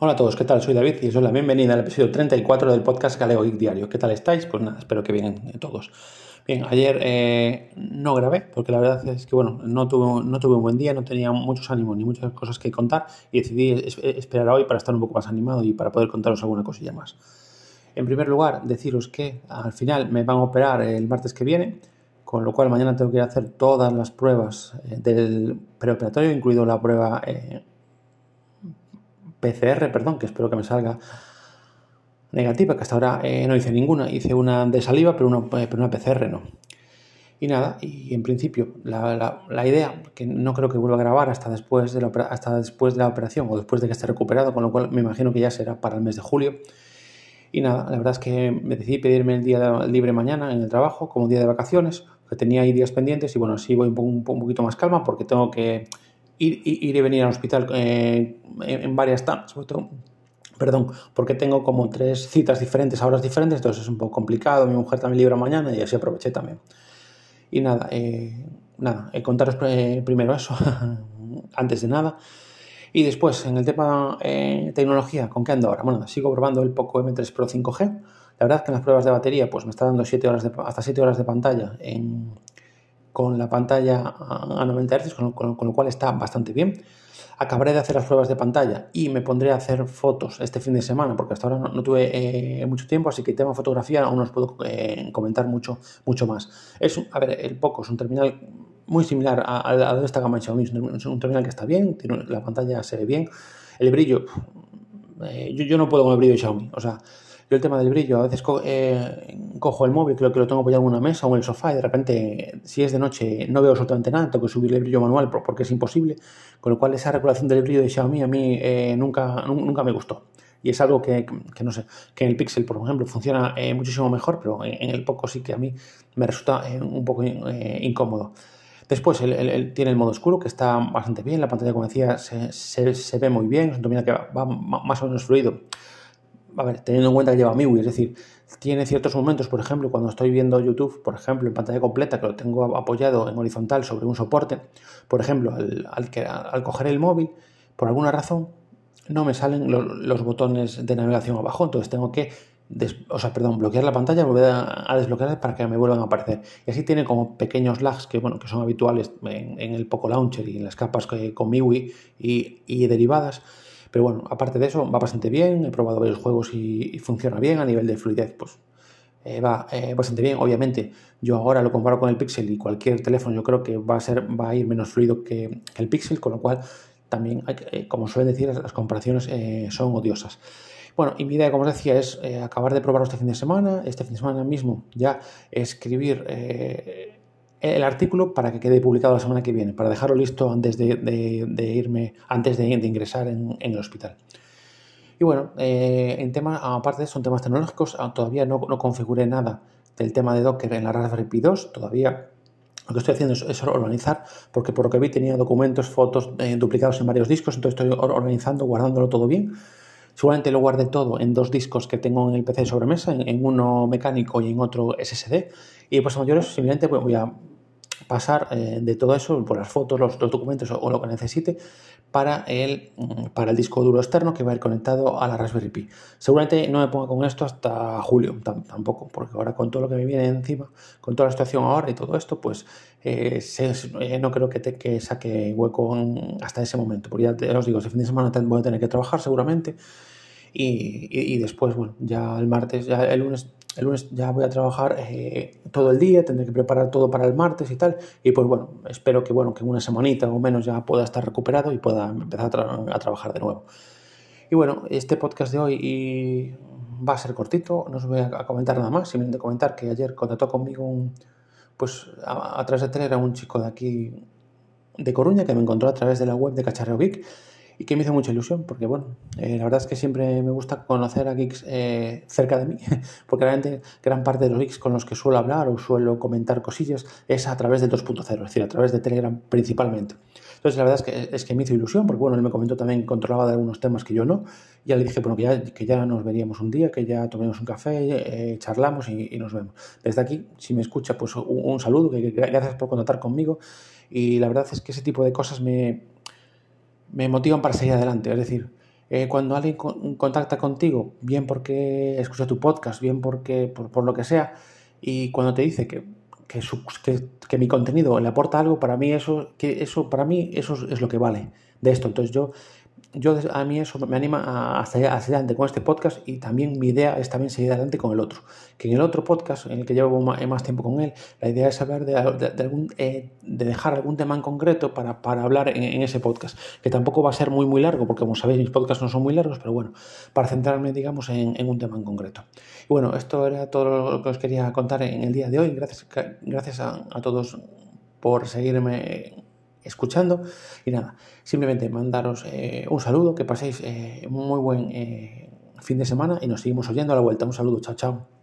Hola a todos, ¿qué tal? Soy David y os la bienvenida al episodio 34 del podcast Galego Geek Diario. ¿Qué tal estáis? Pues nada, espero que bien todos. Bien, ayer eh, no grabé porque la verdad es que bueno, no tuve, no tuve un buen día, no tenía muchos ánimos ni muchas cosas que contar y decidí esperar a hoy para estar un poco más animado y para poder contaros alguna cosilla más. En primer lugar, deciros que al final me van a operar el martes que viene, con lo cual mañana tengo que hacer todas las pruebas eh, del preoperatorio, incluido la prueba eh, PCR, perdón, que espero que me salga negativa, que hasta ahora eh, no hice ninguna. Hice una de saliva, pero una, una PCR no. Y nada, y en principio la, la, idea, que no creo que vuelva a grabar hasta después, de la, hasta después de la operación o después de que esté recuperado, con lo cual me imagino que ya será para el mes de julio. Y nada, la verdad es que me decidí pedirme el día libre mañana en el trabajo como día de vacaciones, que tenía ahí días pendientes y bueno, así voy un, un poquito más calma porque tengo que ir, y venir al hospital eh, en, varias tandas, sobre todo, perdón, porque tengo como tres citas diferentes a horas diferentes, entonces es un poco complicado. Mi mujer también libra mañana y así aproveché también. Y nada, eh, nada, eh, contaros primero eso, antes de nada. Y después, en el tema tecnología, ¿con qué ando ahora? Bueno, sigo probando el Poco M3 Pro 5G. La verdad es que en las pruebas de batería pues me está dando siete horas de, hasta 7 horas de pantalla en, con la pantalla a 90 Hz, con, lo cual está bastante bien. Acabaré de hacer las pruebas de pantalla y me pondré a hacer fotos este fin de semana, porque hasta ahora no, tuve eh, mucho tiempo, así que tema fotografía aún no os puedo eh, comentar mucho, mucho más. Es, a ver, el Poco es un terminal muy similar a, de esta gama Xiaomi, es un terminal que está bien, tiene, la pantalla se ve bien, el brillo, eh, yo, yo, no puedo con el brillo de Xiaomi, o sea, yo el tema del brillo, a veces eh, cojo el móvil, creo que lo tengo apoyado en una mesa o en el sofá y de repente, si es de noche, no veo absolutamente nada, tengo que subirle el brillo manual porque es imposible, con lo cual esa regulación del brillo de Xiaomi a mí eh, nunca, nunca me gustó. Y es algo que, no sé, que en el Pixel, por ejemplo, funciona eh, muchísimo mejor, pero en, el Poco sí que a mí me resulta un poco incómodo. Después él, tiene el modo oscuro que está bastante bien, la pantalla como decía se, se, ve muy bien, es un que va más o menos fluido a ver, teniendo en cuenta que lleva MIUI, es decir, tiene ciertos momentos, por ejemplo, cuando estoy viendo YouTube, por ejemplo, en pantalla completa, que lo tengo apoyado en horizontal sobre un soporte, por ejemplo, al, al, coger el móvil, por alguna razón, no me salen los, botones de navegación abajo, entonces tengo que o sea, perdón, bloquear la pantalla, volver a, desbloquear para que me vuelvan a aparecer. Y así tiene como pequeños lags que, bueno, que son habituales en, el Poco Launcher y en las capas que, con MIUI y derivadas pero bueno, aparte de eso, va bastante bien. He probado varios juegos y, funciona bien. A nivel de fluidez, pues eh, va eh, bastante bien. Obviamente, yo ahora lo comparo con el Pixel y cualquier teléfono, yo creo que va a, ser, va a ir menos fluido que, el Pixel, con lo cual también, eh, como suelen decir, las, comparaciones son odiosas. Bueno, y mi idea, como os decía, es acabar de probarlo este fin de semana. Este fin de semana mismo ya escribir el artículo para que quede publicado la semana que viene, para dejarlo listo antes de, irme, antes de, ingresar en, el hospital. Y bueno, eh, en tema, aparte en temas tecnológicos, ah, todavía no, no, configuré nada del tema de Docker en la Raspberry Pi 2, todavía lo que estoy haciendo es, organizar, porque por lo que vi tenía documentos, fotos eh, duplicados en varios discos, entonces estoy organizando, guardándolo todo bien. Seguramente lo guardé todo en dos discos que tengo en el PC de sobremesa, en, uno mecánico y en otro SSD. Y pues mayores simplemente voy a pasar eh, de todo eso por las fotos, los, documentos o, lo que necesite para el, mm, para el disco duro externo que va a ir conectado a la Raspberry Pi. Seguramente no me ponga con esto hasta julio, tampoco, porque ahora con todo lo que me viene encima, con toda la situación ahora y todo esto, pues eh, eh, no creo que, te, que saque hueco hasta ese momento. Porque ya os digo, ese fin de semana voy a tener que trabajar seguramente. Y, y, y después, bueno, ya el martes, ya el lunes el lunes ya voy a trabajar eh, todo el día, tendré que preparar todo para el martes y tal. Y pues bueno, espero que, bueno, que en una semanita o menos ya pueda estar recuperado y pueda empezar a, trabajar de nuevo. Y bueno, este podcast de hoy va a ser cortito, no os voy a comentar nada más, simplemente comentar que ayer contactó conmigo un, pues a, través de tener a un chico de aquí de Coruña que me encontró a través de la web de Cacharreo Geek y que me hizo mucha ilusión, porque bueno, eh, la verdad es que siempre me gusta conocer a geeks eh, cerca de mí, porque realmente gran parte de los geeks con los que suelo hablar o suelo comentar cosillas es a través del 2.0, es decir, a través de Telegram principalmente. Entonces la verdad es que, es que me hizo ilusión, porque bueno, él me comentó también que controlaba de algunos temas que yo no, ya le dije bueno, que, ya, que ya nos veríamos un día, que ya tomemos un café, eh, charlamos y, nos vemos. Desde aquí, si me escucha, pues un, un saludo, que gracias por contactar conmigo, y la verdad es que ese tipo de cosas me me motivan para seguir adelante. Es decir, eh, cuando alguien contacta contigo, bien porque escucha tu podcast, bien porque por, lo que sea, y cuando te dice que, que, que, mi contenido le aporta algo, para mí eso, que eso, para mí eso es lo que vale de esto. Entonces yo yo a mí eso me anima a seguir adelante con este podcast y también mi idea es también seguir adelante con el otro. Que en el otro podcast, en el que llevo más, tiempo con él, la idea es hablar de, eh, de dejar algún tema en concreto para, para hablar en, ese podcast, que tampoco va a ser muy muy largo, porque como sabéis mis podcasts no son muy largos, pero bueno, para centrarme digamos en, un tema en concreto. Y bueno, esto era todo lo que os quería contar en el día de hoy. Gracias, gracias a, a todos por seguirme escuchando. Y nada, simplemente mandaros eh, un saludo, que paséis eh, muy buen eh, fin de semana y nos seguimos oyendo a la vuelta. Un saludo, chao, chao.